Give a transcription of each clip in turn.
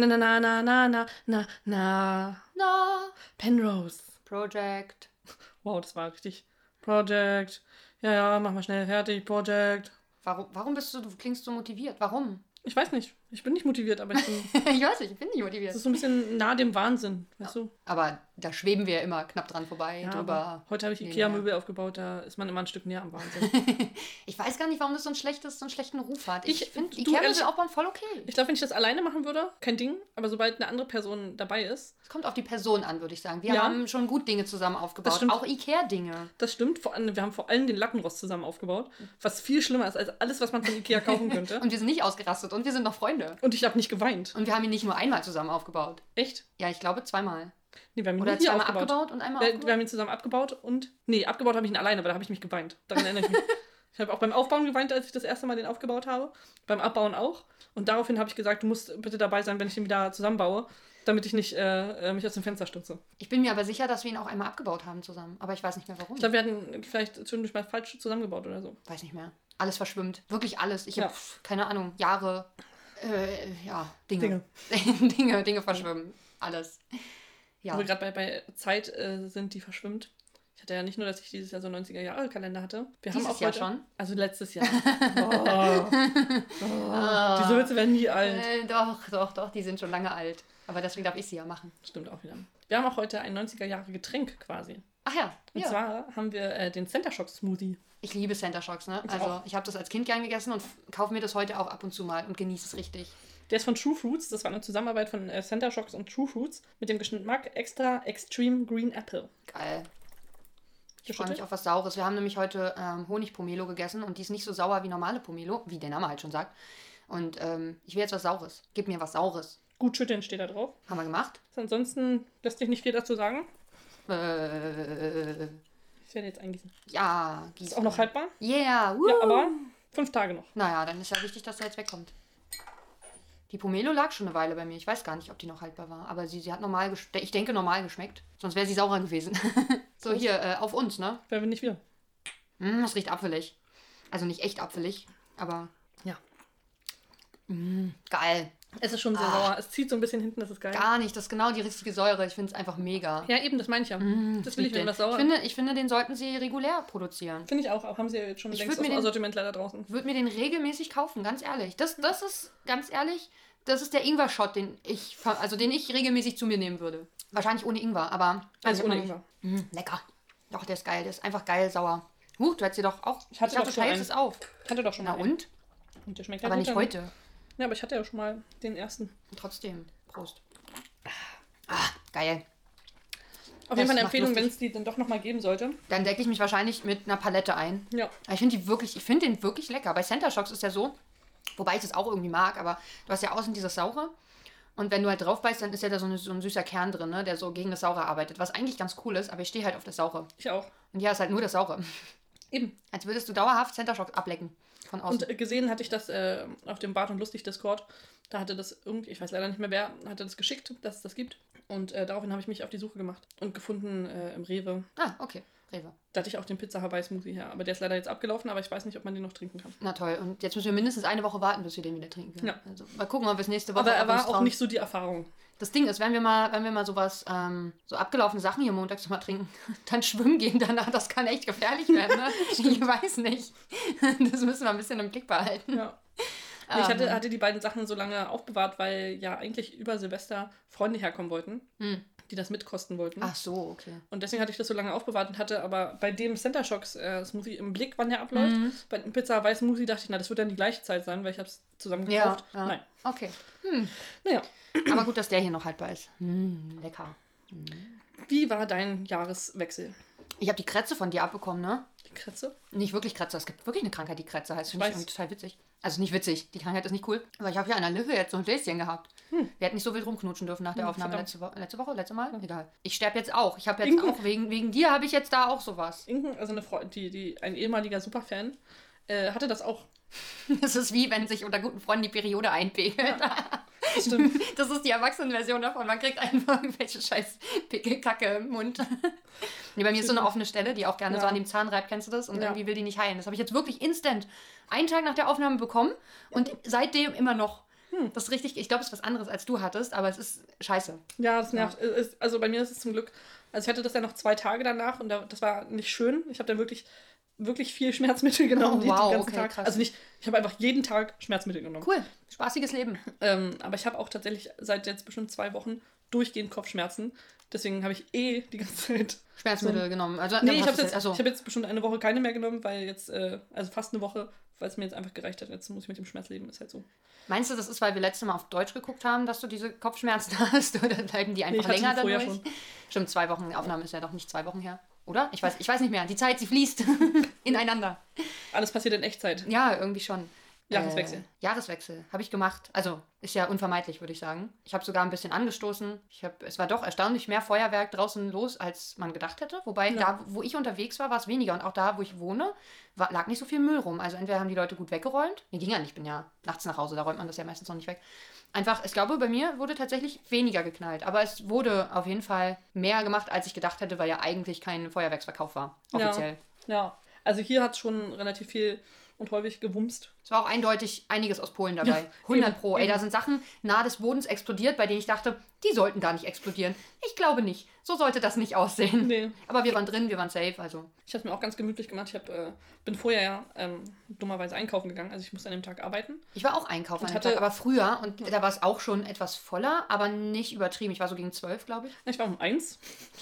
Na, na, na, na, na, na, na, na. Na, Penrose. Project. Wow, das war richtig. Project. Ja, ja, mach mal schnell fertig. Project. Warum, warum bist du, du klingst so motiviert? Warum? Ich weiß nicht. Ich bin nicht motiviert, aber ich bin. ich weiß nicht, ich bin nicht Das motiviert. ist so ein bisschen nah dem Wahnsinn, weißt du? Aber da schweben wir ja immer knapp dran vorbei, Ja, drüber. aber heute habe ich. Ikea-Möbel aufgebaut, da ist man immer ein Stück näher am Wahnsinn. Ich weiß gar nicht, warum das so ein schlechtes, so einen schlechten Ruf hat. Ich, Ich- finde du, Ikea ehrlich- möbel aufbauen voll okay. Ich glaube, wenn ich das alleine machen würde, kein Ding, aber sobald eine andere Person dabei ist, Es kommt auf die Person an, würde ich sagen. Wir Ja. haben schon gut Dinge zusammen Das aufgebaut. stimmt. Auch Ikea-Dinge. das stimmt, vor allem, wir haben vor allem den Lattenrost zusammen aufgebaut, was viel schlimmer ist als alles, was man von Ikea kaufen könnte. Und wir sind nicht ausgerastet und wir sind noch Freunde. Und ich habe nicht geweint. Und wir haben ihn nicht nur einmal zusammen aufgebaut. Echt? Ja, ich glaube zweimal. Nee, wir haben ihn Oder zweimal aufgebaut. abgebaut und einmal wir, aufgebaut. wir haben ihn zusammen abgebaut und. Nee, abgebaut habe ich ihn alleine, aber da habe ich mich geweint. Daran erinnere ich mich. ich habe auch beim Aufbauen geweint, als ich das erste Mal den aufgebaut habe. Beim Abbauen auch. Und daraufhin habe ich gesagt, du musst bitte dabei sein, wenn ich den wieder zusammenbaue, damit ich nicht äh, äh, mich aus dem Fenster stürze. Ich bin mir aber sicher, dass wir ihn auch einmal abgebaut haben zusammen. Aber ich weiß nicht mehr warum. Ich glaube, wir hatten vielleicht zwischendurch mal falsch zusammengebaut oder so. weiß nicht mehr. Alles verschwimmt. Wirklich alles. Ich Ja. habe, keine Ahnung, Jahre, äh, ja, Dinge. Dinge. Dinge, Dinge verschwimmen. Alles. Ja. Wo wir gerade bei, bei Zeit äh, sind, die verschwimmt. Ich hatte ja nicht nur, dass ich dieses Jahr so 90er-Jahre-Kalender hatte. Wir Dieses haben auch Jahr heute, schon? Also letztes Jahr. Oh. Oh. Diese Witze werden nie alt. Äh, doch, doch, doch, die sind schon lange alt. Aber deswegen darf ich sie ja machen. Stimmt auch wieder. Wir haben auch heute ein 90er-Jahre-Getränk quasi. Ach ja, Und ja. zwar haben wir äh, den Center Shock Smoothie. Ich liebe Center Shocks, ne? Ich Also auch. ich habe das als Kind gern gegessen und kaufe mir das heute auch ab und zu mal und genieße es richtig. Der ist von True Fruits. Das war eine Zusammenarbeit von äh, Center Shocks und True Fruits mit dem Geschmack Extra Extreme Green Apple. Geil. Ich freue mich auf was Saures. Wir haben nämlich heute ähm, Honigpomelo gegessen und die ist nicht so sauer wie normale Pomelo, wie der Name halt schon sagt. Und ähm, ich will jetzt was Saures. Gib mir was Saures. Gut schütteln steht da drauf. Haben wir gemacht? Ansonsten lässt sich nicht viel dazu sagen. Äh, Ich werde jetzt eingießen. ja, Ist auch noch haltbar. Yeah, woo. Ja, aber fünf Tage noch. Naja, dann ist ja wichtig, dass er jetzt wegkommt. Die Pomelo lag schon eine Weile bei mir. Ich weiß gar nicht, ob die noch haltbar war. Aber sie, sie hat normal geschmeckt. Ich denke, normal geschmeckt. Sonst wäre sie saurer gewesen. so, hier, äh, auf uns, ne? Werden wir nicht wieder. Mm, das riecht apfelig. Also nicht echt apfelig, aber Ja. geil. Es ist schon sehr sauer. Es zieht so ein bisschen hinten, das ist geil. Gar nicht. Das ist genau die richtige Säure. Ich finde es einfach mega. Ja, eben, das meine ich ja. das will ich, wenn den. was sauer ich, finde, ich finde, den sollten sie regulär produzieren. Finde ich auch. Auch haben sie ja jetzt schon Ich längst aus den- Sortiment leider draußen. Ich würde mir den regelmäßig kaufen, ganz ehrlich. Das, das ist, ganz ehrlich, das ist der Ingwer-Shot, den ich, also den ich regelmäßig zu mir nehmen würde. Wahrscheinlich ohne Ingwer, aber. Also ich ohne. Ingwer. Mm, lecker. Doch, der ist geil. Der ist einfach geil sauer. Huch, du hättest dir doch auch. Ich hatte dachte, doch du schon teilst einen. es auf. Ich hatte doch schon Na mal einen. und? Und der schmeckt Aber ja nicht gut, heute. Ja, aber ich hatte ja schon mal den ersten. Trotzdem. Prost. Ah, geil. Auf jeden Fall eine Empfehlung, wenn es die dann doch nochmal geben sollte. Dann decke ich mich wahrscheinlich mit einer Palette ein. Ja. Aber Ich finde die wirklich, ich finde den wirklich lecker. Bei Center Shocks ist ja so, wobei ich das auch irgendwie mag, aber du hast ja außen dieses Saure. Und wenn du halt drauf beißt, dann ist ja da so, eine, so ein süßer Kern drin, ne, der so gegen das Saure arbeitet. Was eigentlich ganz cool ist, aber ich stehe halt auf das Saure. Ich auch. Und hier ist halt nur das Saure. Eben. Als würdest du dauerhaft Center Shocks ablecken. Von außen. Und äh, gesehen hatte ich das äh, auf dem Bart und Lustig Discord. Da hatte das irgendwie, ich weiß leider nicht mehr wer, hatte das geschickt, dass es das gibt. Und äh, daraufhin habe ich mich auf die Suche gemacht und gefunden äh, im Rewe. ah, okay. Rewe. Da hatte ich auch den Pizza Hawaii Smoothie her. Aber der ist leider jetzt abgelaufen, aber ich weiß nicht, ob man den noch trinken kann. Na toll. Und jetzt müssen wir mindestens eine Woche warten, bis wir den wieder trinken können. Ja. Also, mal gucken, ob wir es nächste Woche Aber er war auch trauen. nicht so die Erfahrung. Das Ding ist, wenn wir mal, wenn wir mal sowas, ähm, so abgelaufene Sachen hier montags mal trinken, dann schwimmen gehen danach, das kann echt gefährlich werden, ne? ich weiß nicht. Das müssen wir ein bisschen im Blick behalten. Ja. Nee, ich hatte, hatte die beiden Sachen so lange aufbewahrt, weil ja eigentlich über Silvester Freunde herkommen wollten, die das mitkosten wollten. Ach so, okay. Und deswegen hatte ich das so lange aufbewahrt und hatte aber bei dem Center Shocks äh, Smoothie im Blick, wann der abläuft. Mhm. Bei dem Pizza Weiß Smoothie dachte ich, na, das wird dann die gleiche Zeit sein, weil ich habe es zusammen gekauft. Ja, ja. Nein. Okay. Naja, Aber gut, dass der hier noch haltbar ist. Hm, lecker. wie war dein Jahreswechsel? Ich habe die Krätze von dir abbekommen, ne? Die Kretze? Nicht wirklich Krätze. Es gibt wirklich eine Krankheit, die Krätze heißt. Finde ich total witzig. Also nicht witzig. Die Krankheit ist nicht cool. Aber ich habe ja an der Lippe jetzt so ein Bläschen gehabt. Wir hätten nicht so wild rumknutschen dürfen nach der Aufnahme verdammt. letzte, Wo letzte Woche, letzte Mal. Egal. Ich sterbe jetzt auch. Ich habe jetzt Ingo. auch, wegen, wegen dir habe ich jetzt da auch sowas. Inken, also eine Freundin, die, die, ein ehemaliger Superfan, äh, hatte das auch. Das ist wie, wenn sich unter guten Freunden die Periode einpegelt. Das stimmt. Das ist die Erwachsenenversion davon. Man kriegt einfach irgendwelche scheiß Pickelkacke im Mund. Nee, bei mir ist so eine offene Stelle, die auch gerne Ja. so an dem Zahn reibt. Kennst du das? Und Ja. irgendwie will die nicht heilen. Das habe ich jetzt wirklich instant einen Tag nach der Aufnahme bekommen und seitdem immer noch. Das ist richtig, ich glaube, es ist was anderes, als du hattest, aber es ist scheiße. Ja, das nervt. Ist- Also bei mir ist es zum Glück, also ich hatte das ja noch zwei Tage danach und da, das war nicht schön. Ich habe dann wirklich, wirklich viel Schmerzmittel genommen Oh, die- den wow, okay, Tag. krass. Also nicht, ich habe einfach jeden Tag Schmerzmittel genommen. Cool, spaßiges Leben. Ähm, aber ich habe auch tatsächlich seit jetzt bestimmt zwei Wochen durchgehend Kopfschmerzen. Deswegen habe ich eh die ganze Zeit. Schmerzmittel genommen. Also, Nee, ich habe jetzt, ich hab jetzt bestimmt eine Woche keine mehr genommen, weil jetzt, äh, also fast eine Woche, weil es mir jetzt einfach gereicht hat. Jetzt muss ich mit dem Schmerz leben, ist halt so. Meinst du, das ist, weil wir letztes Mal auf Deutsch geguckt haben, dass du diese Kopfschmerzen hast? Oder bleiben die Nee, einfach hatte länger dadurch? schon. Stimmt, zwei Wochen Aufnahme ist ja doch nicht zwei Wochen her. Oder? Ich weiß, ich weiß nicht mehr. Die Zeit, sie fließt ineinander. Alles passiert in Echtzeit. Ja, irgendwie schon. Jahreswechsel. Äh, Jahreswechsel. Habe ich gemacht. Also, ist ja unvermeidlich, würde ich sagen. Ich habe sogar ein bisschen angestoßen. Ich hab, es war doch erstaunlich mehr Feuerwerk draußen los, als man gedacht hätte. Wobei, Ja. da, wo ich unterwegs war, war es weniger. Und auch da, wo ich wohne, war, lag nicht so viel Müll rum. Also, entweder haben die Leute gut weggeräumt. Nee, ging ja nicht. Ich bin ja nachts nach Hause. Da räumt man das ja meistens noch nicht weg. Einfach, ich glaube, bei mir wurde tatsächlich weniger geknallt. Aber es wurde auf jeden Fall mehr gemacht, als ich gedacht hätte, weil ja eigentlich kein Feuerwerksverkauf war. Ja. Offiziell. Ja, also hier hat schon relativ viel und häufig gewumst. Es war auch eindeutig einiges aus Polen dabei. Ja, 100 eben, Pro. Ey, eben. da sind Sachen nahe des Bodens explodiert, bei denen ich dachte, die sollten gar nicht explodieren. Ich glaube nicht. So sollte das nicht aussehen. Nee. Aber wir waren drin, wir waren safe, also. Ich habe mir auch ganz gemütlich gemacht. Ich hab, äh, bin vorher ja ähm, dummerweise einkaufen gegangen. Also ich musste an dem Tag arbeiten. Ich war auch einkaufen Und an hatte- Tag, aber früher und da war es auch schon etwas voller, aber nicht übertrieben. Ich war so gegen zwölf, glaube ich. Ich war um eins.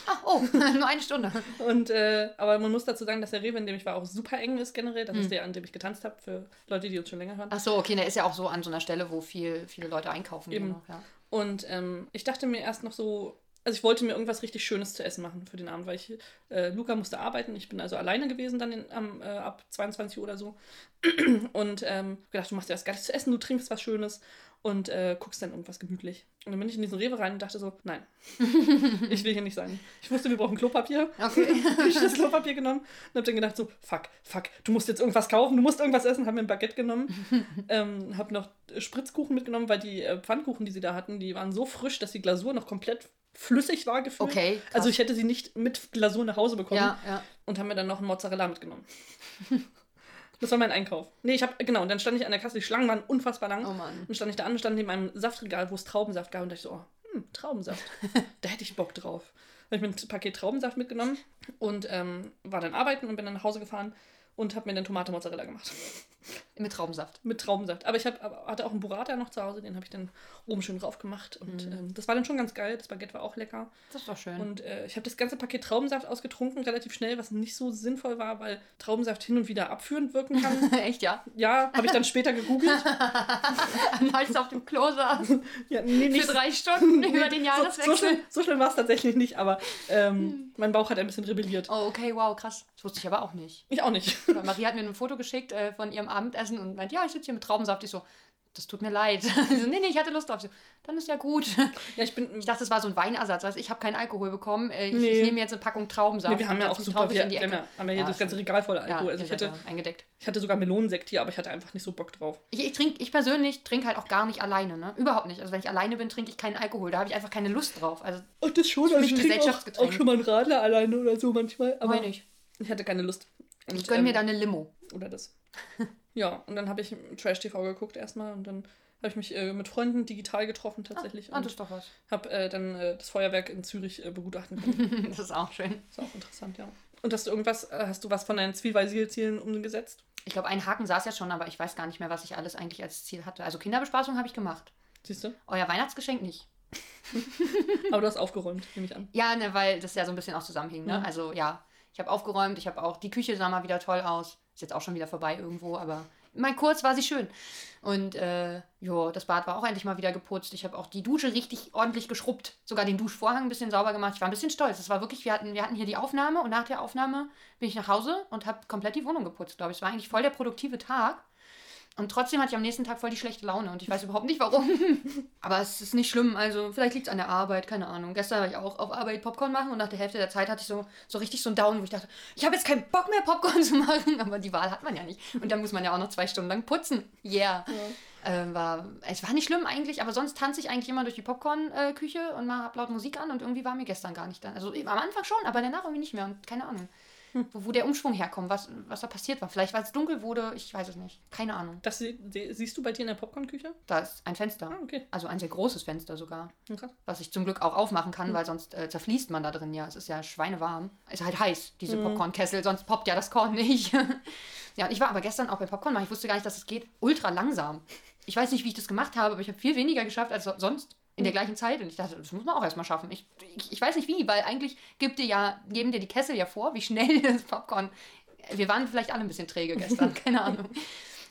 Ah, oh, nur eine Stunde. Und, äh, aber man muss dazu sagen, dass der Rewe, in dem ich war, auch super eng ist generell. Das Hm. ist der, an dem ich getanzt habe, für Leute, die uns schon länger hören. Ach so, okay, der ist ja auch so an so einer Stelle, wo viel, viele Leute einkaufen Eben. Auch, ja. Und ähm, ich dachte mir erst noch so, also ich wollte mir irgendwas richtig Schönes zu essen machen für den Abend, weil ich, äh, Luca musste arbeiten. Ich bin also alleine gewesen dann in, am, äh, ab 22 Uhr oder so. Und ähm, gedacht, du machst dir was Geiles zu essen, du trinkst was Schönes und äh, guckst dann irgendwas gemütlich. Und dann bin ich in diesen Rewe rein und dachte so, nein, ich will hier nicht sein. Ich wusste, wir brauchen Klopapier. Okay. hab ich das Klopapier genommen und hab dann gedacht so, fuck, fuck, du musst jetzt irgendwas kaufen, du musst irgendwas essen, hab mir ein Baguette genommen, ähm, hab noch Spritzkuchen mitgenommen, weil die äh, Pfannkuchen, die sie da hatten, die waren so frisch, dass die Glasur noch komplett flüssig war gefühlt. Okay, krass. Also ich hätte sie nicht mit Glasur nach Hause bekommen Ja, ja. und haben mir dann noch einen Mozzarella mitgenommen. Das war mein Einkauf. Nee, ich habe genau, und dann stand ich an der Kasse, die Schlangen waren unfassbar lang. Oh Mann. Und stand ich da an und stand neben einem Saftregal, wo es Traubensaft gab und dachte ich so, oh, hm, Traubensaft. da hätte ich Bock drauf. Da habe ich mir ein Paket Traubensaft mitgenommen und ähm, war dann arbeiten und bin dann nach Hause gefahren und habe mir dann Tomate Mozzarella gemacht. Mit Traubensaft. Mit Traubensaft. Aber ich hab, hatte auch einen Burrata noch zu Hause, den habe ich dann oben schön drauf gemacht. Und ähm, das war dann schon ganz geil. Das Baguette war auch lecker. Das doch schön. Und äh, ich habe das ganze Paket Traubensaft ausgetrunken, relativ schnell, was nicht so sinnvoll war, weil Traubensaft hin und wieder abführend wirken kann. Echt, ja? ja, habe ich dann später gegoogelt. Als auf dem Klo saß. Ja, nee, nicht Für drei Stunden über den so, so Jahreswechsel. schlimm, so schlimm war es tatsächlich nicht, aber ähm, mein Bauch hat ein bisschen rebelliert. Oh, okay, wow, krass. Das wusste ich aber auch nicht. Ich auch nicht. Weil Marie hat mir ein Foto geschickt äh, von ihrem Abendessen und meint, ja, ich sitze hier mit Traubensaft. Ich so, das tut mir leid. So, nee, nee, ich hatte Lust drauf. So, dann ist ja gut. Ja, ich bin. Ich dachte, das war so ein Weinersatz. Also ich habe keinen Alkohol bekommen. Äh, Ich, Nee. ich nehme jetzt eine Packung Traubensaft. nee, wir haben und ja auch super. Wir, in die Ecke. ja, haben ja hier Ja, das ganze. Regal voller Ja, Alkohol. also ihr ich hatte, ja eingedeckt. ich hatte sogar Melonensekt hier, aber ich hatte einfach nicht so Bock drauf. Ich, ich trinke, ich persönlich trinke halt auch gar nicht alleine, ne? Überhaupt nicht. Also wenn ich alleine bin, trinke ich keinen Alkohol. Da habe ich einfach keine Lust drauf. Also Ach, das schon. Also ich trinke auch, auch schon mal einen Radler alleine oder so manchmal. Aber meine ich. ich hatte keine Lust. Und, Ich gönne mir ähm, dann eine Limo. Oder das. ja, und dann habe ich Trash-TV geguckt erstmal und dann habe ich mich äh, mit Freunden digital getroffen tatsächlich Ah, das und ist doch was. habe äh, dann äh, das Feuerwerk in Zürich äh, begutachten können. das ist auch schön. ist auch interessant, ja. Und hast du irgendwas, äh, hast du was von deinen Zwiebelzielzielen umgesetzt? Ich glaube, ein Haken saß ja schon, aber ich weiß gar nicht mehr, was ich alles eigentlich als Ziel hatte. Also Kinderbespaßung habe ich gemacht. Siehst du? Euer Weihnachtsgeschenk nicht. Aber du hast aufgeräumt, nehme ich an. Ja, ne, weil das ja so ein bisschen auch zusammenhing. Ne? Mhm. Also ja, ich habe aufgeräumt, ich habe auch, die Küche sah mal wieder toll aus. Ist jetzt auch schon wieder vorbei irgendwo, aber mein kurz war sie schön. Und äh, ja, das Bad war auch endlich mal wieder geputzt. Ich habe auch die Dusche richtig ordentlich geschrubbt. Sogar den Duschvorhang ein bisschen sauber gemacht. Ich war ein bisschen stolz. Das war wirklich, wir hatten, wir hatten hier die Aufnahme und nach der Aufnahme bin ich nach Hause und habe komplett die Wohnung geputzt, glaube ich. Es war eigentlich voll der produktive Tag. Und trotzdem hatte ich am nächsten Tag voll die schlechte Laune und ich weiß überhaupt nicht warum. Aber es ist nicht schlimm. Also vielleicht liegt es an der Arbeit, keine Ahnung. Gestern war ich auch auf Arbeit Popcorn machen und nach der Hälfte der Zeit hatte ich so, so richtig so einen Down, wo ich dachte, ich habe jetzt keinen Bock mehr Popcorn zu machen. Aber die Wahl hat man ja nicht. Und dann muss man ja auch noch zwei Stunden lang putzen. Yeah. Ähm, war, es war nicht schlimm eigentlich, aber sonst tanze ich eigentlich immer durch die Popcorn-Küche und mal hab laut Musik an und irgendwie war mir gestern gar nicht dann. Also am Anfang schon, aber danach irgendwie nicht mehr und keine Ahnung. Wo, wo der Umschwung herkommt, was, was da passiert war. Vielleicht, weil es dunkel wurde, ich weiß es nicht. Keine Ahnung. Das sie, sie, siehst du bei dir in der Popcornküche? Da ist ein Fenster. Ah, okay. Also ein sehr großes Fenster sogar. Krass. Was ich zum Glück auch aufmachen kann, weil sonst äh, zerfließt man da drin ja. Es ist ja schweinewarm. Ist halt heiß, diese Popcornkessel, sonst poppt ja das Korn nicht. ja, und ich war aber gestern auch bei Popcorn machen. Ich wusste gar nicht, dass es geht. Ultra langsam. Ich weiß nicht, wie ich das gemacht habe, aber ich habe viel weniger geschafft als so- sonst in der gleichen Zeit. Und ich dachte, das muss man auch erstmal schaffen. Ich, ich, ich weiß nicht wie, weil eigentlich gibt dir ja, geben dir die Kessel ja vor, wie schnell das Popcorn. Wir waren vielleicht alle ein bisschen träge gestern, keine Ahnung.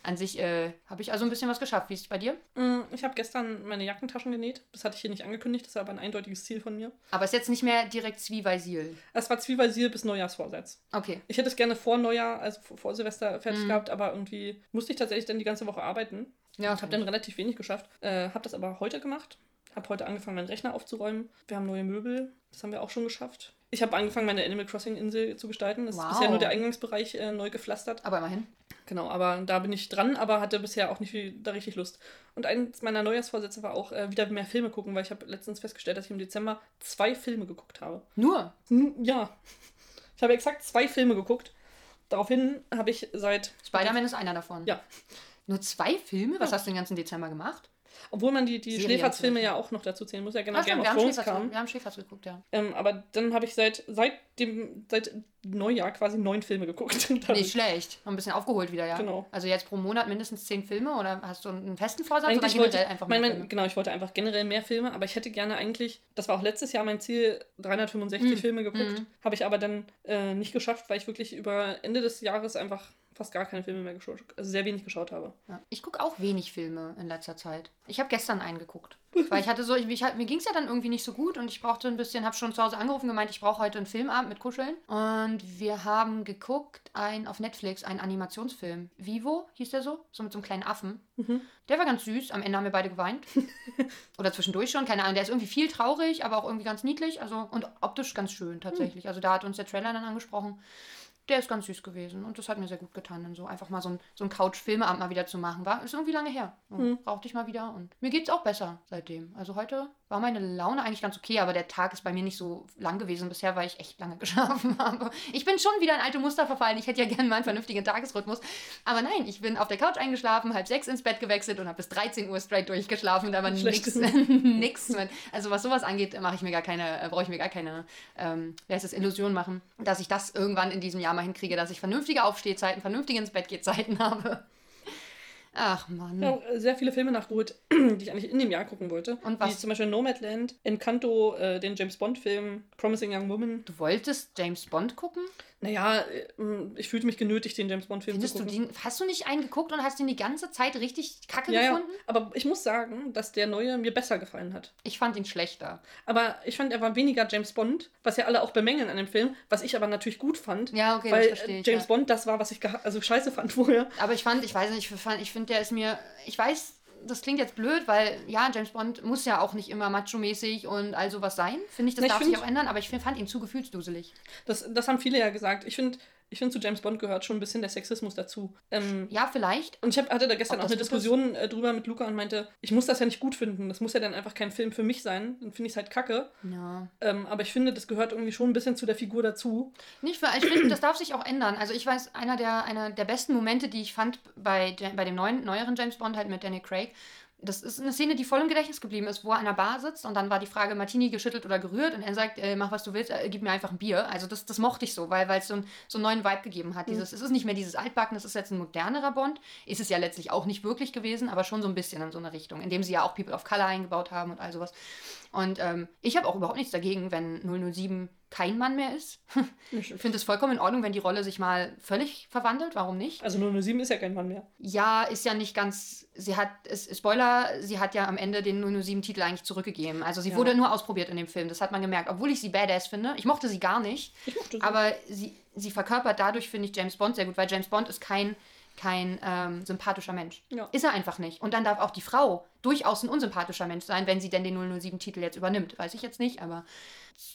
An sich äh, habe ich also ein bisschen was geschafft. Wie ist es bei dir? Mm, Ich habe gestern meine Jackentaschen genäht. Das hatte ich hier nicht angekündigt. Das war aber ein eindeutiges Ziel von mir. Aber ist jetzt nicht mehr direkt Zwiebeisil. Es war Zwiebelsil bis Neujahrsvorsatz. Okay. Ich hätte es gerne vor Neujahr, also vor- Silvester fertig gehabt, aber irgendwie musste ich tatsächlich dann die ganze Woche arbeiten. Ja, Ich habe dann relativ wenig geschafft. Äh, habe das aber heute gemacht. Habe heute angefangen, meinen Rechner aufzuräumen. Wir haben neue Möbel. Das haben wir auch schon geschafft. Ich habe angefangen, meine Animal Crossing Insel zu gestalten. Das Wow. ist bisher nur der Eingangsbereich äh, neu gepflastert. Aber immerhin. Genau, aber da bin ich dran, aber hatte bisher auch nicht viel, da richtig Lust. Und eins meiner Neujahrsvorsätze war auch äh, wieder mehr Filme gucken, weil ich habe letztens festgestellt, dass ich im Dezember zwei Filme geguckt habe. Nur. Hm, Ja. Ich habe exakt zwei Filme geguckt. Daraufhin habe ich seit, Spider-Man ist einer davon. Ja. Nur zwei Filme? Was hast du den ganzen Dezember gemacht? Obwohl man die, die Schläferzfilme ja auch noch dazu zählen muss, ja genau, Ah, Game wir haben, Thrones kam. wir haben Schäfers geguckt, ja. Ähm, aber dann habe ich seit, seit dem, seit Neujahr quasi neun Filme geguckt. Nicht schlecht. Noch ein bisschen aufgeholt wieder, ja. Genau. Also jetzt pro Monat mindestens zehn Filme oder hast du einen festen Vorsatz Eigentlich oder wollte generell ich, einfach mein, mehr mein, Filme? genau, ich wollte einfach generell mehr Filme, aber ich hätte gerne eigentlich, das war auch letztes Jahr mein Ziel, 365 Mhm. Filme geguckt. Habe ich aber dann äh, nicht geschafft, weil ich wirklich über Ende des Jahres einfach fast gar keine Filme mehr geschaut, also sehr wenig geschaut habe. Ja. Ich gucke auch wenig Filme in letzter Zeit. Ich habe gestern einen geguckt. Weil ich hatte so, ich, ich, mir ging es ja dann irgendwie nicht so gut und ich brauchte ein bisschen, habe schon zu Hause angerufen, gemeint, ich brauche heute einen Filmabend mit Kuscheln. Und wir haben geguckt, ein, auf Netflix, einen Animationsfilm. Vivo hieß der so, so mit so einem kleinen Affen. Der war ganz süß, am Ende haben wir beide geweint. Oder zwischendurch schon, keine Ahnung. Der ist irgendwie viel traurig, aber auch irgendwie ganz niedlich. Also, und optisch ganz schön tatsächlich. Also da hat uns der Trailer dann angesprochen. Der ist ganz süß gewesen und das hat mir sehr gut getan, dann so einfach mal so ein, so ein Couch-Filmeabend mal wieder zu machen. War, ist irgendwie lange her. Und Brauchte ich mal wieder und mir geht's auch besser seitdem. Also heute war meine Laune eigentlich ganz okay, aber der Tag ist bei mir nicht so lang gewesen bisher, weil ich echt lange geschlafen habe. Ich bin schon wieder in alte Muster verfallen. Ich hätte ja gerne mal einen vernünftigen Tagesrhythmus. Aber nein, ich bin auf der Couch eingeschlafen, halb sechs ins Bett gewechselt und habe bis 13 Uhr straight durchgeschlafen. Da war nix, mit. Also was sowas angeht, mache ich mir gar keine, äh, brauche ich mir gar keine, ähm, wie heißt das, Illusion machen, dass ich das irgendwann in diesem Jahr mal hinkriege, dass ich vernünftige Aufstehzeiten, vernünftige ins Bett Zeiten habe. Ach Mann. Ich habe auch sehr viele Filme nachgeholt, die ich eigentlich in dem Jahr gucken wollte. Und Wie was? zum Beispiel Nomadland, Encanto, äh, den James Bond-Film, Promising Young Woman. Du wolltest James Bond gucken? Naja, äh, ich fühlte mich genötigt, den James Bond-Film zu Findest du gucken. den, hast du nicht einen geguckt und hast den die ganze Zeit richtig kacke ja, ja, gefunden? aber ich muss sagen, dass der neue mir besser gefallen hat. Ich fand ihn schlechter. Aber ich fand, er war weniger James Bond, was ja alle auch bemängeln an dem Film, was ich aber natürlich gut fand. Ja, okay, weil das verstehe äh, ich. James ja. Bond das war, was ich also scheiße fand vorher. Aber ich fand, ich weiß nicht, ich, fand- ich finde, der ist mir, ich weiß, das klingt jetzt blöd, weil ja, James Bond muss ja auch nicht immer macho-mäßig und all sowas sein. Finde ich, das ich darf sich find- auch ändern, aber ich find, fand ihn zu gefühlsduselig. Das, das haben viele ja gesagt. Ich finde, ich find, zu James Bond gehört schon ein bisschen der Sexismus dazu. Ähm, Ja, vielleicht. und ich hab, hatte da gestern Ob auch eine gut ist? Diskussion äh, drüber mit Luca und meinte, ich muss das ja nicht gut finden. Das muss ja dann einfach kein Film für mich sein. Dann finde ich es halt kacke. Ja. Ähm, aber ich finde, das gehört irgendwie schon ein bisschen zu der Figur dazu. Nicht für, ich finde, das darf sich auch ändern. Also ich weiß, einer der, einer der besten Momente, die ich fand bei, bei dem neuen, neueren James Bond halt mit Danny Craig, das ist eine Szene, die voll im Gedächtnis geblieben ist, wo er an der Bar sitzt und dann war die Frage, Martini geschüttelt oder gerührt und er sagt, äh, mach was du willst, äh, gib mir einfach ein Bier. Also das, das mochte ich so, weil es so, ein, so einen neuen Vibe gegeben hat. Dieses, Es ist nicht mehr dieses Altbacken, es ist jetzt ein modernerer Bond. Ist es ja letztlich auch nicht wirklich gewesen, aber schon so ein bisschen in so eine Richtung, indem sie ja auch People of Color eingebaut haben und all sowas. Und ähm, ich habe auch überhaupt nichts dagegen, wenn 007 kein Mann mehr ist. Ich finde es vollkommen in Ordnung, wenn die Rolle sich mal völlig verwandelt. Warum nicht? Also 007 ist ja kein Mann mehr. Ja, ist ja nicht ganz. Sie hat, es, Spoiler, sie hat ja am Ende den 007-Titel eigentlich zurückgegeben. Also sie Ja. wurde nur ausprobiert in dem Film. Das hat man gemerkt. Obwohl ich sie badass finde. Ich mochte sie gar nicht. Ich mochte sie. Aber sie, sie verkörpert dadurch, finde ich, James Bond sehr gut, weil James Bond ist kein, kein ähm, sympathischer Mensch. Ja. Ist er einfach nicht. Und dann darf auch die Frau durchaus ein unsympathischer Mensch sein, wenn sie denn den 007-Titel jetzt übernimmt. Weiß ich jetzt nicht, aber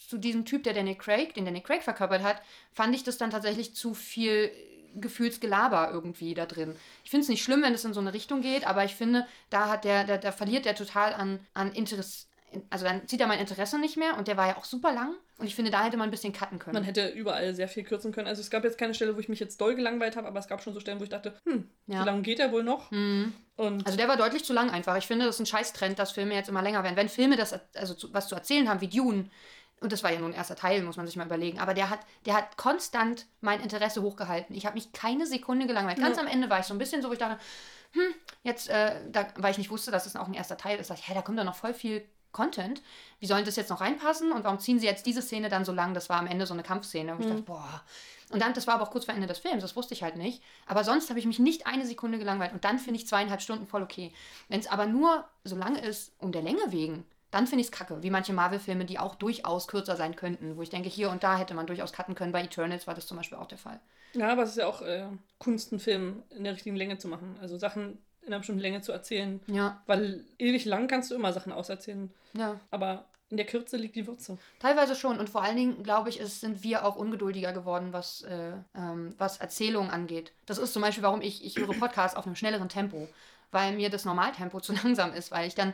zu diesem Typ, der Danny Craig, den Danny Craig verkörpert hat, fand ich das dann tatsächlich zu viel Gefühlsgelaber irgendwie da drin. Ich finde es nicht schlimm, wenn es in so eine Richtung geht, aber ich finde, da hat der, da, da verliert der total an, an Interess also dann zieht er mein Interesse nicht mehr und der war ja auch super lang und ich finde, da hätte man ein bisschen cutten können. Man hätte überall sehr viel kürzen können. Also es gab jetzt keine Stelle, wo ich mich jetzt doll gelangweilt habe, aber es gab schon so Stellen, wo ich dachte, hm, Ja. wie lange geht der wohl noch? Mhm. Also der war deutlich zu lang einfach. Ich finde, das ist ein Scheißtrend, dass Filme jetzt immer länger werden. Wenn Filme das also zu, was zu erzählen haben, wie Dune, und das war ja nur ein erster Teil, muss man sich mal überlegen, aber der hat, der hat konstant mein Interesse hochgehalten. Ich habe mich keine Sekunde gelangweilt. Ganz am Ende war ich so ein bisschen so, wo ich dachte, hm, jetzt, äh, da, weil ich nicht wusste, dass es auch ein erster Teil ist, dachte ich, hä, da kommt doch noch voll viel Content. Wie sollen das jetzt noch reinpassen? Und warum ziehen sie jetzt diese Szene dann so lang? Das war am Ende so eine Kampfszene, wo ich dachte, boah. Und dann, das war aber auch kurz vor Ende des Films, das wusste ich halt nicht. Aber sonst habe ich mich nicht eine Sekunde gelangweilt. Und dann finde ich zweieinhalb Stunden voll okay. Wenn es aber nur so lange ist, um der Länge wegen, dann finde ich es kacke. Wie manche Marvel-Filme, die auch durchaus kürzer sein könnten. Wo ich denke, hier und da hätte man durchaus cutten können. Bei Eternals war das zum Beispiel auch der Fall. ja, aber es ist ja auch äh, Kunst, einen Film in der richtigen Länge zu machen. Also Sachen in einer bestimmten Länge zu erzählen. Ja, Weil ewig lang kannst du immer Sachen auserzählen. ja. Aber in der Kürze liegt die Würze. Teilweise schon. Und vor allen Dingen, glaube ich, ist, sind wir auch ungeduldiger geworden, was, äh, ähm, was Erzählungen angeht. Das ist zum Beispiel, warum ich, ich höre Podcasts auf einem schnelleren Tempo. Weil mir das Normaltempo zu langsam ist, weil ich dann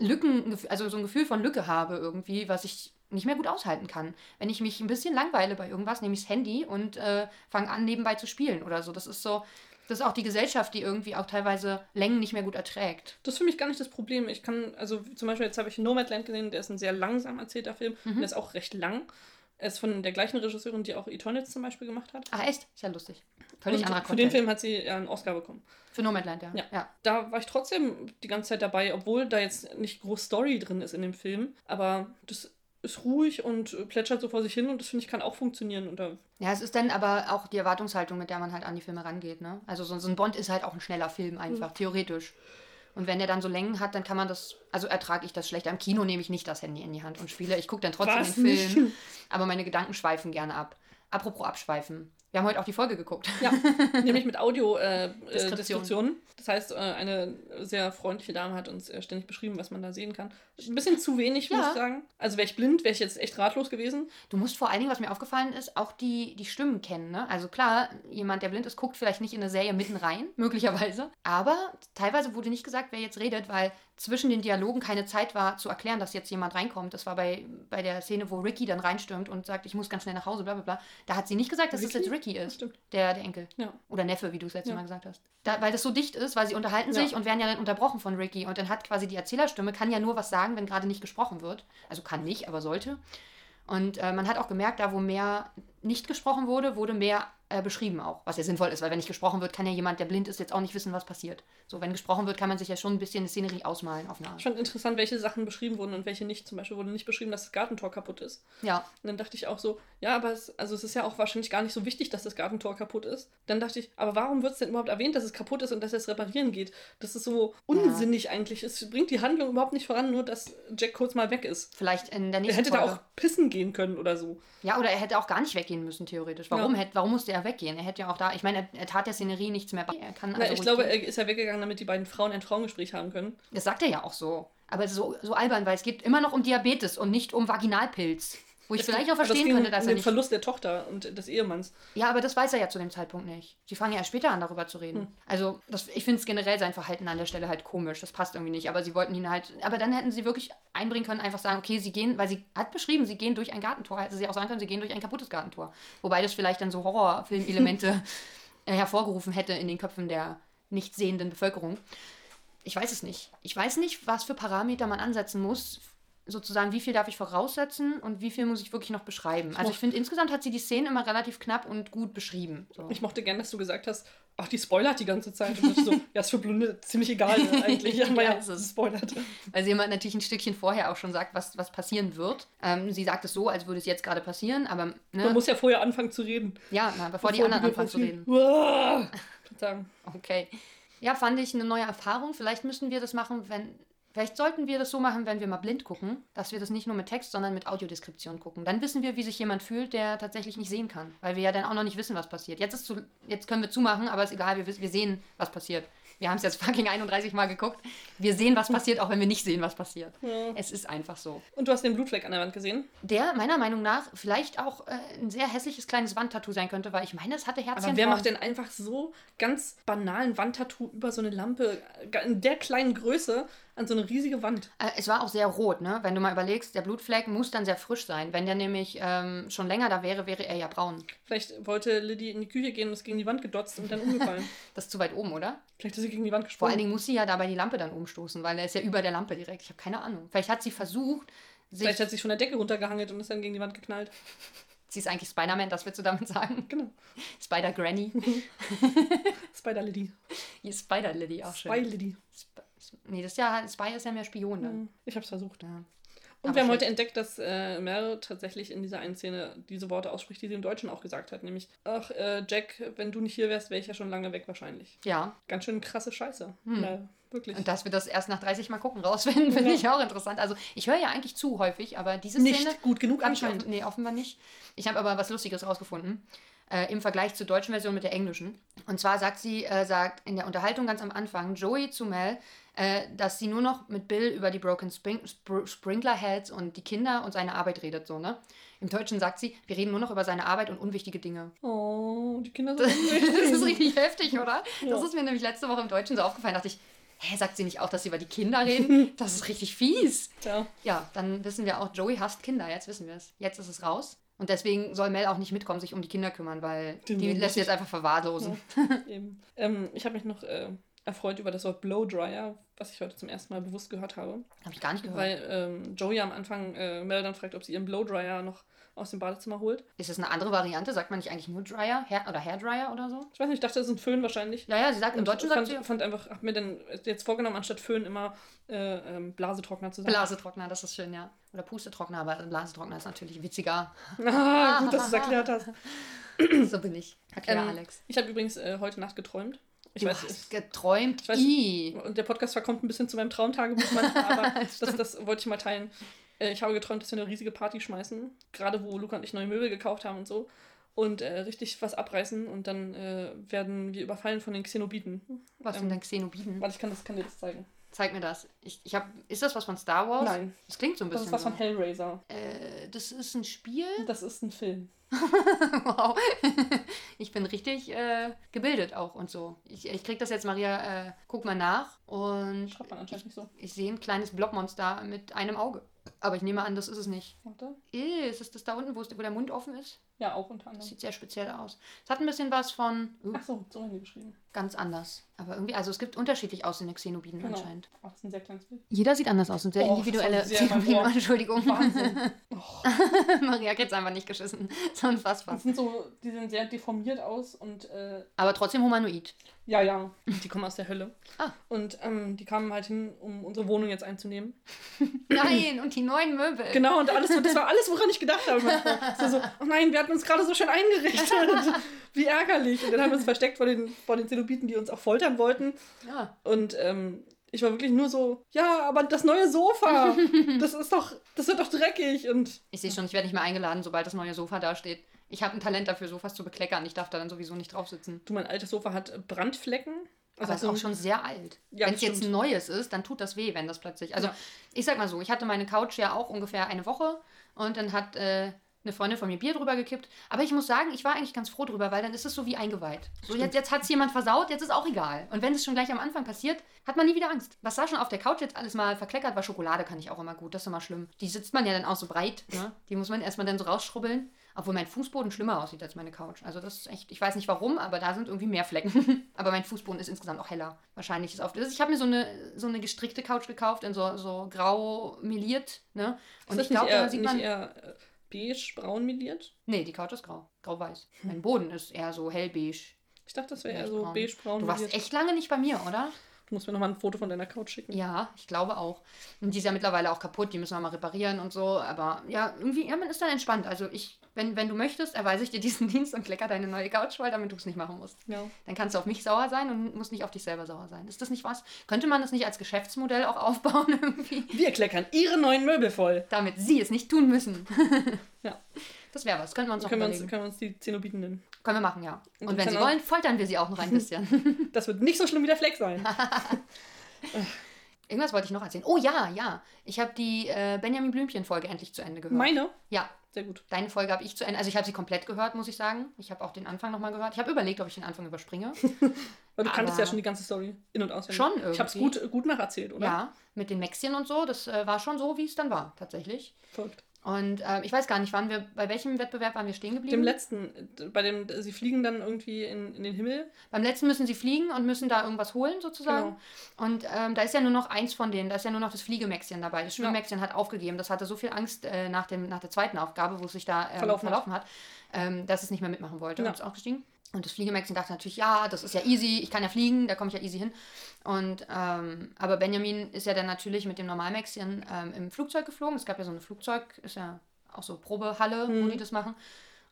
Lücken, also so ein Gefühl von Lücke habe irgendwie, was ich nicht mehr gut aushalten kann. Wenn ich mich ein bisschen langweile bei irgendwas, nehme ich das Handy und äh, fange an, nebenbei zu spielen oder so. Das ist so, das ist auch die Gesellschaft, die irgendwie auch teilweise Längen nicht mehr gut erträgt. Das ist für mich gar nicht das Problem. Ich kann, also zum Beispiel jetzt habe ich Nomadland gesehen, der ist ein sehr langsam erzählter Film. Mhm. Und der ist auch recht lang. Er ist von der gleichen Regisseurin, die auch Eternals zum Beispiel gemacht hat. Ach echt? Ist ja lustig. Völlig Und anderer für den Content. Film hat sie ja einen Oscar bekommen. Für Nomadland, ja. Ja. ja. Da war ich trotzdem die ganze Zeit dabei, obwohl da jetzt nicht groß Story drin ist in dem Film. Aber das ist ruhig und äh, plätschert so vor sich hin und das finde ich kann auch funktionieren. Und da, Ja, es ist dann aber auch die Erwartungshaltung, mit der man halt an die Filme rangeht. Ne? Also so, so ein Bond ist halt auch ein schneller Film einfach, Mhm. theoretisch. Und wenn der dann so Längen hat, dann kann man das, also ertrage ich das schlecht. Im Kino nehme ich nicht das Handy in die Hand und spiele. Ich gucke dann trotzdem Was den nicht? Film, aber meine Gedanken schweifen gerne ab. Apropos abschweifen. Wir haben heute auch die Folge geguckt. ja, nämlich mit Audio-Deskriptionen. Äh. Deskriptionen. das heißt, äh, eine sehr freundliche Dame hat uns äh, ständig beschrieben, was man da sehen kann. Ein bisschen zu wenig, muss Ja. ich sagen. Also wäre ich blind, wäre ich jetzt echt ratlos gewesen. Du musst vor allen Dingen, was mir aufgefallen ist, auch die, die Stimmen kennen. Ne? Also klar, jemand, der blind ist, guckt vielleicht nicht in eine Serie mitten rein, möglicherweise. Aber teilweise wurde nicht gesagt, wer jetzt redet, weil zwischen den Dialogen keine Zeit war zu erklären, dass jetzt jemand reinkommt. Das war bei, bei der Szene, wo Ricky dann reinstürmt und sagt, ich muss ganz schnell nach Hause, bla bla bla. Da hat sie nicht gesagt, dass es Ricky? jetzt Ricky ist. Der, der Enkel. Ja. Oder Neffe, wie du es letztes Ja. Mal gesagt hast. Da, weil das so dicht ist, weil sie unterhalten Ja. sich und werden ja dann unterbrochen von Ricky. Und dann hat quasi die Erzählerstimme, kann ja nur was sagen, wenn gerade nicht gesprochen wird. Also kann nicht, aber sollte. Und äh, man hat auch gemerkt, da wo mehr nicht gesprochen wurde, wurde mehr äh, beschrieben auch, was ja sinnvoll ist, weil wenn nicht gesprochen wird, kann ja jemand, der blind ist, jetzt auch nicht wissen, was passiert. So, wenn gesprochen wird, kann man sich ja schon ein bisschen eine Szenerie ausmalen auf eine Art. Fand interessant, welche Sachen beschrieben wurden und welche nicht. Zum Beispiel wurde nicht beschrieben, dass das Gartentor kaputt ist. Ja, Und dann dachte ich auch so, ja, aber es, also es ist ja auch wahrscheinlich gar nicht so wichtig, dass das Gartentor kaputt ist. Dann dachte ich, aber warum wird es denn überhaupt erwähnt, dass es kaputt ist und dass es reparieren geht? Das ist so unsinnig eigentlich. Es bringt die Handlung überhaupt nicht voran, nur dass Jack kurz mal weg ist. vielleicht in der Er nächsten hätte da Folge. auch pissen gehen können oder so. Ja, oder er hätte auch gar nicht weggehen müssen, theoretisch. Warum, Ja. hätte, warum musste er weggehen? Er hätte ja auch da, ich meine, er, er tat der Szenerie nichts mehr bei. Er kann Na, also ich glaube, gehen. er ist ja weggegangen, damit die beiden Frauen ein Frauengespräch haben können. Das sagt er ja auch so. Aber es ist so, so albern, weil es geht immer noch um Diabetes und nicht um Vaginalpilz. Wo ich Es vielleicht ging- auch es verstehen könnte, dass um er den nicht. Verlust der Tochter und des Ehemanns. Ja, aber das weiß er ja zu dem Zeitpunkt nicht. Sie fangen ja erst später an, darüber zu reden. Hm. Also, das, ich finde es generell sein Verhalten an der Stelle halt komisch. Das passt irgendwie nicht. Aber sie wollten ihn halt. Aber dann hätten sie wirklich einbringen können, einfach sagen, okay, sie gehen, weil sie hat beschrieben, sie gehen durch ein Gartentor. Hätte sie auch sagen können, sie gehen durch ein kaputtes Gartentor. Wobei das vielleicht dann so Horrorfilmelemente äh, hervorgerufen hätte in den Köpfen der nicht sehenden Bevölkerung. Ich weiß es nicht. Ich weiß nicht, was für Parameter man ansetzen muss. Sozusagen, wie viel darf ich voraussetzen und wie viel muss ich wirklich noch beschreiben. Also ich finde, insgesamt hat sie die Szenen immer relativ knapp und gut beschrieben. So. Ich mochte gern, dass du gesagt hast, ach, die spoilert die ganze Zeit. Und ich so, ja, ist für Blinde ziemlich egal ne, eigentlich. Aber Ja, es. spoilert. Weil sie immer natürlich ein Stückchen vorher auch schon sagt, was, was passieren wird. Ähm, sie sagt es so, als würde es jetzt gerade passieren, aber Man ne, muss ja vorher anfangen zu reden. ja, na, bevor, die anderen anfangen zu reden. Okay. Ja, fand ich eine neue Erfahrung. Vielleicht müssen wir das machen, wenn. Vielleicht sollten wir das so machen, wenn wir mal blind gucken, dass wir das nicht nur mit Text, sondern mit Audiodeskription gucken. Dann wissen wir, wie sich jemand fühlt, der tatsächlich nicht sehen kann. Weil wir ja dann auch noch nicht wissen, was passiert. Jetzt, ist zu, jetzt können wir zumachen, aber ist egal, wir, wir sehen, was passiert. Wir haben es jetzt fucking 31 Mal geguckt. Wir sehen, was passiert, auch wenn wir nicht sehen, was passiert. Ja. Es ist einfach so. Und du hast den Blutfleck an der Wand gesehen. Der meiner Meinung nach vielleicht auch äh, ein sehr hässliches kleines Wandtattoo sein könnte, weil ich meine, es hatte Herzchen. Aber wer macht denn einfach so ganz banalen Wandtattoo über so eine Lampe äh, in der kleinen Größe? An so eine riesige Wand. Äh, Es war auch sehr rot, ne? Wenn du mal überlegst, der Blutfleck muss dann sehr frisch sein. Wenn der nämlich ähm, schon länger da wäre, wäre er ja braun. Vielleicht wollte Liddy in die Küche gehen und ist gegen die Wand gedotzt und dann umgefallen. Das ist zu weit oben, oder? Vielleicht ist sie gegen die Wand Vor gesprungen. allen Dingen muss sie ja dabei die Lampe dann umstoßen, weil er ist ja über der Lampe direkt. Ich habe keine Ahnung. Vielleicht hat sie versucht, sich. Vielleicht hat sie sich von der Decke runtergehangelt und ist dann gegen die Wand geknallt. sie ist eigentlich Spider-Man, das willst du damit sagen? Genau. Spider-Granny. Spider Liddy. Hier ist Spider-Lily auch schön. Liddy. Sp nee, das ist ja, Spy ist ja mehr Spion dann. Hm, Ich hab's versucht. Ja. Und Aber wir haben heute entdeckt, dass äh, Mel tatsächlich in dieser einen Szene diese Worte ausspricht, die sie im Deutschen auch gesagt hat. Nämlich, ach, äh, Jack, wenn du nicht hier wärst, wäre ich ja schon lange weg wahrscheinlich. Ja, Ganz schön krasse Scheiße. Hm. Wirklich. und dass wir das erst nach 30 Mal gucken rausfinden, finde Ja. ich auch interessant. Also ich höre ja eigentlich zu häufig, aber diese Szene... nicht gut genug anscheinend. offen, nee, offenbar nicht. Ich habe aber was Lustiges rausgefunden. Äh, Im Vergleich zur deutschen Version mit der englischen. Und zwar sagt sie, äh, sagt in der Unterhaltung ganz am Anfang Joey zu Mel, äh, dass sie nur noch mit Bill über die Broken Spring Spr Sprinkler Heads und die Kinder und seine Arbeit redet, so, ne? Im Deutschen sagt sie, wir reden nur noch über seine Arbeit und unwichtige Dinge. Oh, die Kinder sind Das unwichtig. ist richtig heftig, oder? Das Ja. ist mir nämlich letzte Woche im Deutschen so aufgefallen. dachte ich, hä, sagt sie nicht auch, dass sie über die Kinder reden? Das ist richtig fies. Tja. Ja, dann wissen wir auch, Joey hasst Kinder. Jetzt wissen wir es. Jetzt ist es raus. Und deswegen soll Mel auch nicht mitkommen, sich um die Kinder kümmern, weil Den die lässt sie jetzt einfach verwahrlosen. Eben. Ähm, ich habe mich noch äh, erfreut über das Wort Blowdryer, was ich heute zum ersten Mal bewusst gehört habe. Habe ich gar nicht gehört. Weil ähm, Joey am Anfang äh, Mel dann fragt, ob sie ihren Blowdryer noch aus dem Badezimmer holt. ist das eine andere Variante? Sagt man nicht eigentlich nur Dryer Hair oder Hairdryer oder so? Ich weiß nicht, ich dachte, das ist ein Föhn wahrscheinlich. Ja, ja, sie sagt im Deutschen fand, sagt sie fand einfach, hab mir dann jetzt vorgenommen, anstatt Föhn immer äh, ähm, Blasetrockner zu sagen. Blasetrockner, das ist schön, ja. Oder Pustetrockner, aber Blasetrockner ist natürlich witziger. Ah, gut, dass du es erklärt hast. so bin ich. Erklär, Ähm, Alex. Ich habe übrigens äh, heute Nacht geträumt. Ich Du weiß, hast geträumt. ich weiß- I. Und der Podcast verkommt ein bisschen zu meinem Traumtagebuch manchmal, aber das, das wollte ich mal teilen. Äh, Ich habe geträumt, dass wir eine riesige Party schmeißen, gerade wo Luca und ich neue Möbel gekauft haben und so. Und äh, richtig was abreißen und dann äh, werden wir überfallen von den Xenobiten. Was Ähm, sind denn Xenobiden? Warte, ich kann, das, kann dir das zeigen. Zeig mir das. Ich, ich hab, ist das was von Star Wars? Nein, Das klingt so ein das bisschen ist was so. von Hellraiser. Äh, das ist ein Spiel? Das ist ein Film. wow. Ich bin richtig äh, gebildet auch und so. Ich, ich krieg das jetzt, Maria, äh, guck mal nach. Und Schreibt man anscheinend nicht so. ich sehe ein kleines Blobmonster mit einem Auge. Aber ich nehme an, das ist es nicht. Warte. Eh, ist es das da unten, wo, es- wo der Mund offen ist? Ja, auch unter Das anderem. sieht sehr speziell aus. Es hat ein bisschen was von uh, Ach so, so haben die geschrieben. ganz anders. Aber irgendwie, also es gibt unterschiedlich aussehende Xenobiden Genau. anscheinend. Oh, das ist ein sehr kleines Bild. Jeder sieht anders aus und sehr Oh, das individuelle Xenobiden. Entschuldigung. Wahnsinn. Oh, Maria kriegt einfach nicht geschissen. So unfassbar. das sind so, die sehen sehr deformiert aus und äh, Aber trotzdem humanoid. ja, ja, die kommen aus der Hölle. Ah. Und ähm, die kamen halt hin, um unsere Wohnung jetzt einzunehmen. Nein, und die neuen Möbel. Genau, und alles, das war alles, woran ich gedacht habe. manchmal. So, so, oh nein, wir hatten uns gerade so schön eingerichtet. Wie ärgerlich. Und dann haben wir uns versteckt vor den, vor den Zenobiten, die uns auch foltern wollten. Ja. Und ähm, ich war wirklich nur so, ja, aber das neue Sofa, das ist doch, das wird doch dreckig. Und Ich sehe schon, ich werde nicht mehr eingeladen, sobald das neue Sofa da steht. Ich habe ein Talent dafür, Sofas zu bekleckern. Ich darf da dann sowieso nicht drauf sitzen. du, mein altes Sofa hat Brandflecken. Aber es ist auch schon sehr alt. Ja, wenn es jetzt ein neues ist, dann tut das weh, wenn das plötzlich. Also, Ja. ich sag mal so, ich hatte meine Couch ja auch ungefähr eine Woche und dann hat äh, eine Freundin von mir Bier drüber gekippt. Aber ich muss sagen, ich war eigentlich ganz froh drüber, weil dann ist es so wie eingeweiht. So, jetzt, jetzt hat es jemand versaut, jetzt ist auch egal. Und wenn es schon gleich am Anfang passiert, hat man nie wieder Angst. Was da schon auf der Couch jetzt alles mal verkleckert war, Schokolade kann ich auch immer gut, das ist immer schlimm. Die sitzt man ja dann auch so breit, ne? Die muss man erstmal dann so rausschrubbeln. Obwohl mein Fußboden schlimmer aussieht als meine Couch. Also das ist echt, ich weiß nicht warum, aber da sind irgendwie mehr Flecken. aber mein Fußboden ist insgesamt auch heller. Wahrscheinlich ist auf das. Ich habe mir so eine, so eine gestrickte Couch gekauft, in so, so grau meliert, ne? Und ich glaube, da sieht nicht man. eher äh, beige, braun meliert? Nee, die Couch ist grau. Grau-weiß. Mein Boden ist eher so hellbeige. Ich dachte, das wäre eher so braun. beige, braun Du warst echt lange nicht bei mir, oder? Du musst mir nochmal ein Foto von deiner Couch schicken. Ja, ich glaube auch. Und die ist ja mittlerweile auch kaputt, die müssen wir mal reparieren und so. Aber ja, irgendwie, ja, man ist dann entspannt. Also ich, wenn, wenn du möchtest, erweise ich dir diesen Dienst und klecker deine neue Couch voll, damit du es nicht machen musst. Ja. Dann kannst du auf mich sauer sein und musst nicht auf dich selber sauer sein. Ist das nicht was? Könnte man das nicht als Geschäftsmodell auch aufbauen irgendwie? Wir kleckern ihre neuen Möbel voll. Damit sie es nicht tun müssen. Ja. Das wäre was. Könnten wir uns auch Können wir, überlegen. uns, können wir uns die Zenobiten nennen. Können wir machen, ja. Und, Und wenn sie wollen, foltern wir sie auch noch ein bisschen. Das wird nicht so schlimm wie der Fleck sein. Irgendwas wollte ich noch erzählen. Oh ja, ja. Ich habe die äh, Benjamin Blümchen-Folge endlich zu Ende gehört. Meine? Ja, sehr gut. Deine Folge habe ich zu Ende. Also ich habe sie komplett gehört, muss ich sagen. Ich habe auch den Anfang nochmal gehört. Ich habe überlegt, ob ich den Anfang überspringe. Weil du kanntest ja schon die ganze Story in- und auswendig. Schon Ich habe es irgendwie. gut, gut nacherzählt, oder? Ja, mit den Maxien und so. Das äh, war schon so, wie es dann war, tatsächlich. Verrückt. Und ähm, ich weiß gar nicht, waren wir, bei welchem Wettbewerb waren wir stehen geblieben? Dem letzten, äh, bei dem, sie fliegen dann irgendwie in, in den Himmel. Beim letzten müssen sie fliegen und müssen da irgendwas holen, sozusagen. Genau. Und ähm, da ist ja nur noch eins von denen, da ist ja nur noch das Fliegemäxchen dabei. Das Ja. Schwimmmäxchen hat aufgegeben. Das hatte so viel Angst äh, nach, dem, nach der zweiten Aufgabe, wo es sich da ähm, Verlaufen verlaufen, hat. hat, ähm, dass es nicht mehr mitmachen wollte Ja. und ist ausgestiegen. Und das Fliegemäxchen dachte natürlich, ja, das ist ja easy, ich kann ja fliegen, da komme ich ja easy hin. Und ähm, aber Benjamin ist ja dann natürlich mit dem Normalmäxchen ähm, im Flugzeug geflogen. Es gab ja so eine Flugzeug, ist ja auch so Probehalle, wo Mhm. die das machen.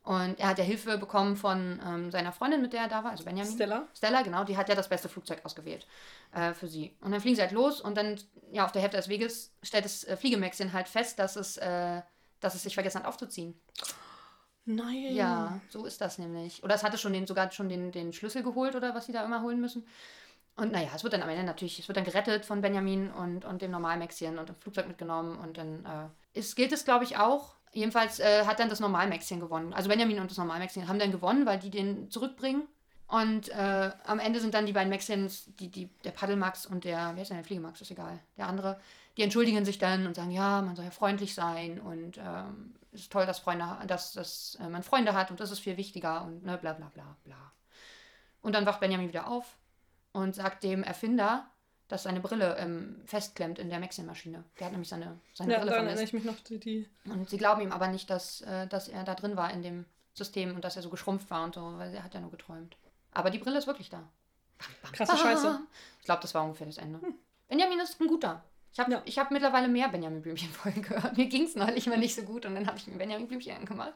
Und er hat ja Hilfe bekommen von ähm, seiner Freundin, mit der er da war, also Benjamin. Stella. Stella, genau, die hat ja das beste Flugzeug ausgewählt äh, für sie. Und dann fliegen sie halt los und dann, ja, auf der Hälfte des Weges stellt das äh, Fliegemäxchen halt fest, dass es, äh, dass es sich vergessen hat aufzuziehen. Nein. Ja, so ist das nämlich. Oder es hatte schon den, sogar schon den, den Schlüssel geholt oder was sie da immer holen müssen. Und naja, es wird dann am Ende natürlich, es wird dann gerettet von Benjamin und, und dem Normalmäxchen und im Flugzeug mitgenommen. Und dann äh, ist, gilt es, glaube ich, auch. Jedenfalls äh, hat dann das Normalmäxchen gewonnen. Also Benjamin und das Normalmäxchen haben dann gewonnen, weil die den zurückbringen. Und äh, am Ende sind dann die beiden Mäxchens, die, die, der Paddelmax und der, wer ist denn der Fliegemax, ist egal, der andere, die entschuldigen sich dann und sagen, ja, man soll ja freundlich sein und ähm, es ist toll, dass, Freunde, dass, dass äh, man Freunde hat und das ist viel wichtiger und ne, bla bla bla bla. Und dann wacht Benjamin wieder auf und sagt dem Erfinder, dass seine Brille ähm, festklemmt in der Maxien-Maschine. Der hat nämlich seine, seine Ja, Brille daran erinnere ich mich noch. Die, die Und sie glauben ihm aber nicht, dass, äh, dass er da drin war in dem System und dass er so geschrumpft war und so, weil er hat ja nur geträumt. Aber die Brille ist wirklich da. krasse Scheiße. Ich glaube, das war ungefähr das Ende. Benjamin ist ein guter. Ich habe Ja. ich hab mittlerweile mehr Benjamin Blümchen-Folgen gehört. Mir ging es neulich mal nicht so gut und dann habe ich mir Benjamin Blümchen angemacht.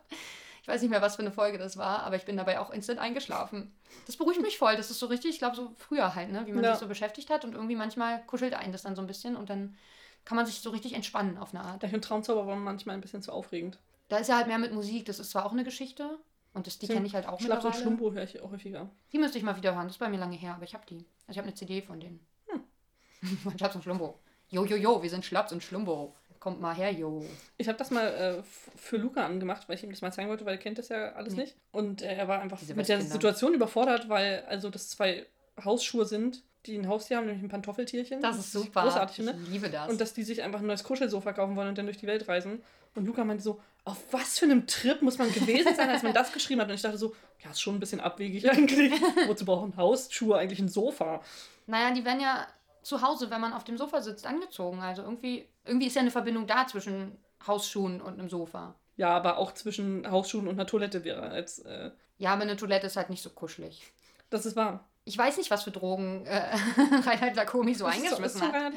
Ich weiß nicht mehr, was für eine Folge das war, aber ich bin dabei auch instant eingeschlafen. Das beruhigt mich voll. Das ist so richtig, ich glaube, so früher halt, ne? wie man Ja. sich so beschäftigt hat und irgendwie manchmal kuschelt einen das dann so ein bisschen und dann kann man sich so richtig entspannen auf eine Art. Ich finde Traumzauber war manchmal ein bisschen zu aufregend. Da ist ja halt mehr mit Musik. Das ist zwar auch eine Geschichte und das, die kenne ich halt auch Schlaps und mittlerweile. Schlumbo höre ich auch häufiger. Die müsste ich mal wieder hören. Das ist bei mir lange her, aber ich habe die. Also ich habe eine CD von denen. Hm. Schlaps und Schlumbo. Jo, jo, jo, wir sind Schlaps und Schlumbo. Kommt mal her, jo. Ich habe das mal äh, für Luca angemacht, weil ich ihm das mal zeigen wollte, weil er kennt das ja alles Nee. nicht. Und äh, er war einfach Diese mit der. Situation überfordert, weil also das zwei Hausschuhe sind, die ein Haustier haben, nämlich ein Pantoffeltierchen. Das ist super. Großartig, ich ne? liebe das. Und dass die sich einfach ein neues Kuschelsofa kaufen wollen und dann durch die Welt reisen. Und Luca meinte so, auf was für einem Trip muss man gewesen sein, als man das geschrieben hat. Und ich dachte so, ja, ist schon ein bisschen abwegig eigentlich. Wozu brauchen Hausschuhe eigentlich ein Sofa? naja, die werden ja zu Hause, wenn man auf dem Sofa sitzt, angezogen. Also irgendwie, irgendwie ist ja eine Verbindung da zwischen Hausschuhen und einem Sofa. Ja, aber auch zwischen Hausschuhen und einer Toilette wäre als, äh, Ja, aber eine Toilette ist halt nicht so kuschelig. das ist wahr. Ich weiß nicht, was für Drogen äh, Reinhard Lacomi so das eingeschmissen so hat.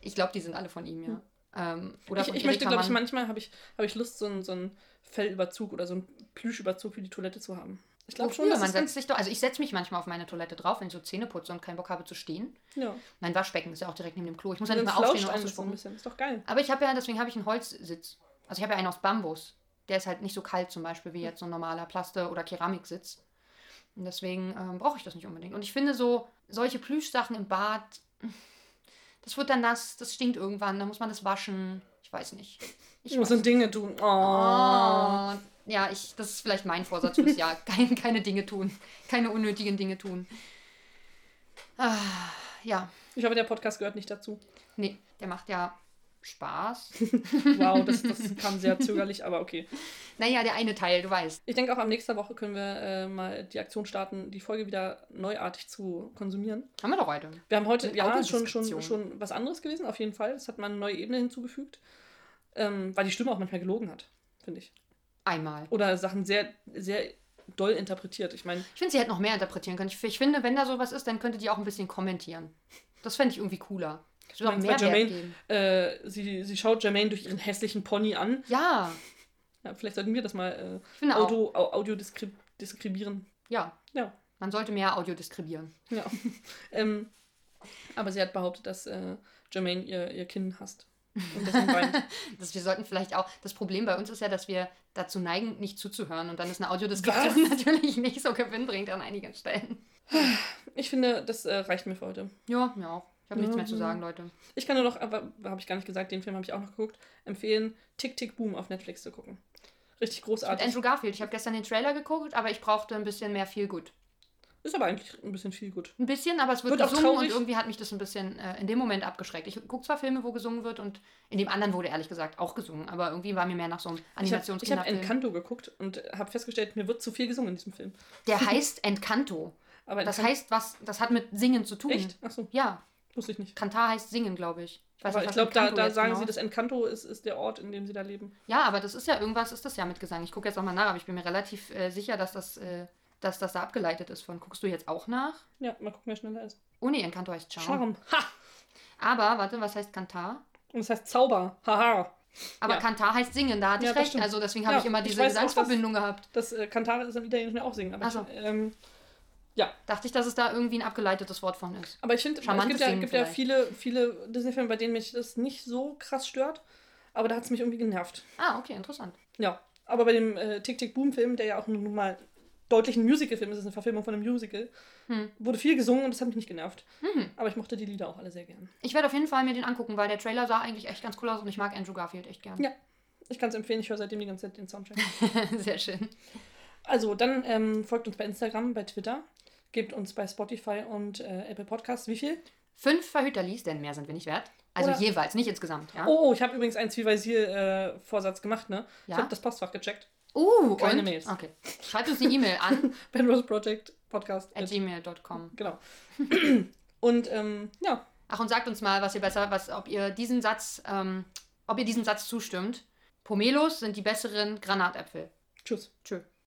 Ich glaube, die sind alle von ihm, ja. Ähm, oder ich, ich möchte, glaube ich, manchmal habe ich, habe ich Lust, so einen, so einen Fellüberzug oder so einen Plüschüberzug für die Toilette zu haben. Ich glaube schon, Wofür? dass man setzt sich doch, also ich setze mich manchmal auf meine Toilette drauf, wenn ich so Zähne putze und keinen Bock habe zu stehen. ja. Mein Waschbecken ist ja auch direkt neben dem Klo. Ich muss ja nicht mal aufstehen und das so. Ist doch geil. Aber ich habe ja, deswegen habe ich einen Holzsitz. Also ich habe ja einen aus Bambus. Der ist halt nicht so kalt zum Beispiel wie jetzt so ein normaler Plaste- oder Keramiksitz. Und deswegen ähm, brauche ich das nicht unbedingt. Und ich finde so, solche Plüschsachen im Bad, das wird dann nass, das stinkt irgendwann, dann muss man das waschen. Ich weiß nicht. Ich muss so Dinge tun. Oh. Oh, ja, ich, das ist vielleicht mein Vorsatz fürs Jahr. Kein, keine Dinge tun. Keine unnötigen Dinge tun. Ah, ja, Ich hoffe, der Podcast gehört nicht dazu. nee, der macht ja Spaß. Wow, das, das kam sehr zögerlich, aber okay. Naja, der eine Teil, du weißt. Ich denke auch, am nächsten Woche können wir äh, mal die Aktion starten, die Folge wieder neuartig zu konsumieren. Haben wir doch heute. Wir haben heute, Mit ja, schon, schon, schon was anderes gewesen, auf jeden Fall. Das hat man eine neue Ebene hinzugefügt. Ähm, weil die Stimme auch manchmal gelogen hat, finde ich. Einmal. Oder Sachen sehr, sehr doll interpretiert. Ich meine, Ich finde, sie hätte noch mehr interpretieren können. Ich, ich finde, wenn da sowas ist, dann könnte die auch ein bisschen kommentieren. Das fände ich irgendwie cooler. Auch meinst mehr Jermaine, äh, sie, sie schaut Jermaine durch ihren hässlichen Pony an. Ja, Ja, vielleicht sollten wir das mal äh. Audio, au, Audio diskrib diskribieren. Ja, Ja. man sollte mehr Audio diskribieren. Ja. ähm, aber sie hat behauptet, dass äh, Jermaine ihr, ihr Kinn hasst. Das, wir sollten vielleicht auch. Das Problem bei uns ist ja, dass wir dazu neigen, nicht zuzuhören. Und dann ist eine Audiodeskription natürlich nicht so gewinnbringend an einigen Stellen. Ich finde, das äh, reicht mir für heute. Ja, mir auch. Ich habe nichts mehr zu sagen, Leute. Ich kann nur noch, aber habe ich gar nicht gesagt, den Film habe ich auch noch geguckt, empfehlen, Tick Tick Boom auf Netflix zu gucken. Richtig Mit großartig. Andrew Garfield. Ich habe gestern den Trailer geguckt, aber ich brauchte ein bisschen mehr viel gut. Ist aber eigentlich ein bisschen viel gut. Ein bisschen, aber es wird, Wird gesungen und irgendwie hat mich das ein bisschen äh, in dem Moment abgeschreckt. Ich gucke zwar Filme, wo gesungen wird und in dem anderen wurde ehrlich gesagt auch gesungen, aber irgendwie war mir mehr nach so einem Ich habe hab. Encanto geguckt und habe festgestellt, mir wird zu viel gesungen in diesem Film. Der heißt Encanto. Aber Das heißt was, das hat mit Singen zu tun. Echt? Achso, Ja, wusste ich nicht. Kantar heißt Singen, glaube ich. Ich weiß Aber nicht, ich glaube, da, da sagen genau sie, das Encanto ist, ist der Ort, in dem sie da leben. Ja, aber das ist ja irgendwas, ist das ja mit Gesang. Ich gucke jetzt nochmal nach, aber ich bin mir relativ äh, sicher, dass das, äh, dass das da abgeleitet ist von. Guckst du jetzt auch nach? Ja, mal gucken, wer schneller ist. Oh nee, Encanto heißt Charme. Charme. Ha! Aber, warte, was heißt Kantar? Und das heißt Zauber. Haha. Aber Ja. Kantar heißt Singen, da hatte Ja, ich recht. Also deswegen habe Ja, ich immer diese Gesangsverbindung gehabt. Das äh, Kantare ist im Italienischen auch singen. Aber, so. ich, ähm, Dachte ich, dass es da irgendwie ein abgeleitetes Wort von ist. aber ich finde, es gibt, ja, gibt ja viele, viele Disney-Filme, bei denen mich das nicht so krass stört. Aber da hat es mich irgendwie genervt. Ah, okay, interessant. Ja. Aber bei dem äh, Tick-Tick-Boom-Film, der ja auch nun mal deutlich ein Musical-Film ist, ist eine Verfilmung von einem Musical, Hm. wurde viel gesungen und das hat mich nicht genervt. Mhm. Aber ich mochte die Lieder auch alle sehr gern. Ich werde auf jeden Fall mir den angucken, weil der Trailer sah eigentlich echt ganz cool aus und ich mag Andrew Garfield echt gern. Ja. Ich kann es empfehlen, ich höre seitdem die ganze Zeit den Soundtrack. Sehr schön. Also, dann ähm, folgt uns bei Instagram, bei Twitter, gebt uns bei Spotify und äh, Apple Podcasts. Wie viel? Fünf Verhüterlies, denn mehr sind wir nicht wert. Also Oder- jeweils, nicht insgesamt, ja? Oh, ich habe übrigens einen Zwiebelsier-Vorsatz gemacht, ne? Ich Ja? habe das Postfach gecheckt. Uh, Keine und? Mails. Okay. Schreibt uns eine E-Mail an Penrose Project Podcast. at gmail.com. Genau. und ähm, ja, Ach, und sagt uns mal, was ihr besser, was, ob ihr diesen Satz, ähm, ob ihr diesem Satz zustimmt. Pomelos sind die besseren Granatäpfel. tschüss. Tschö.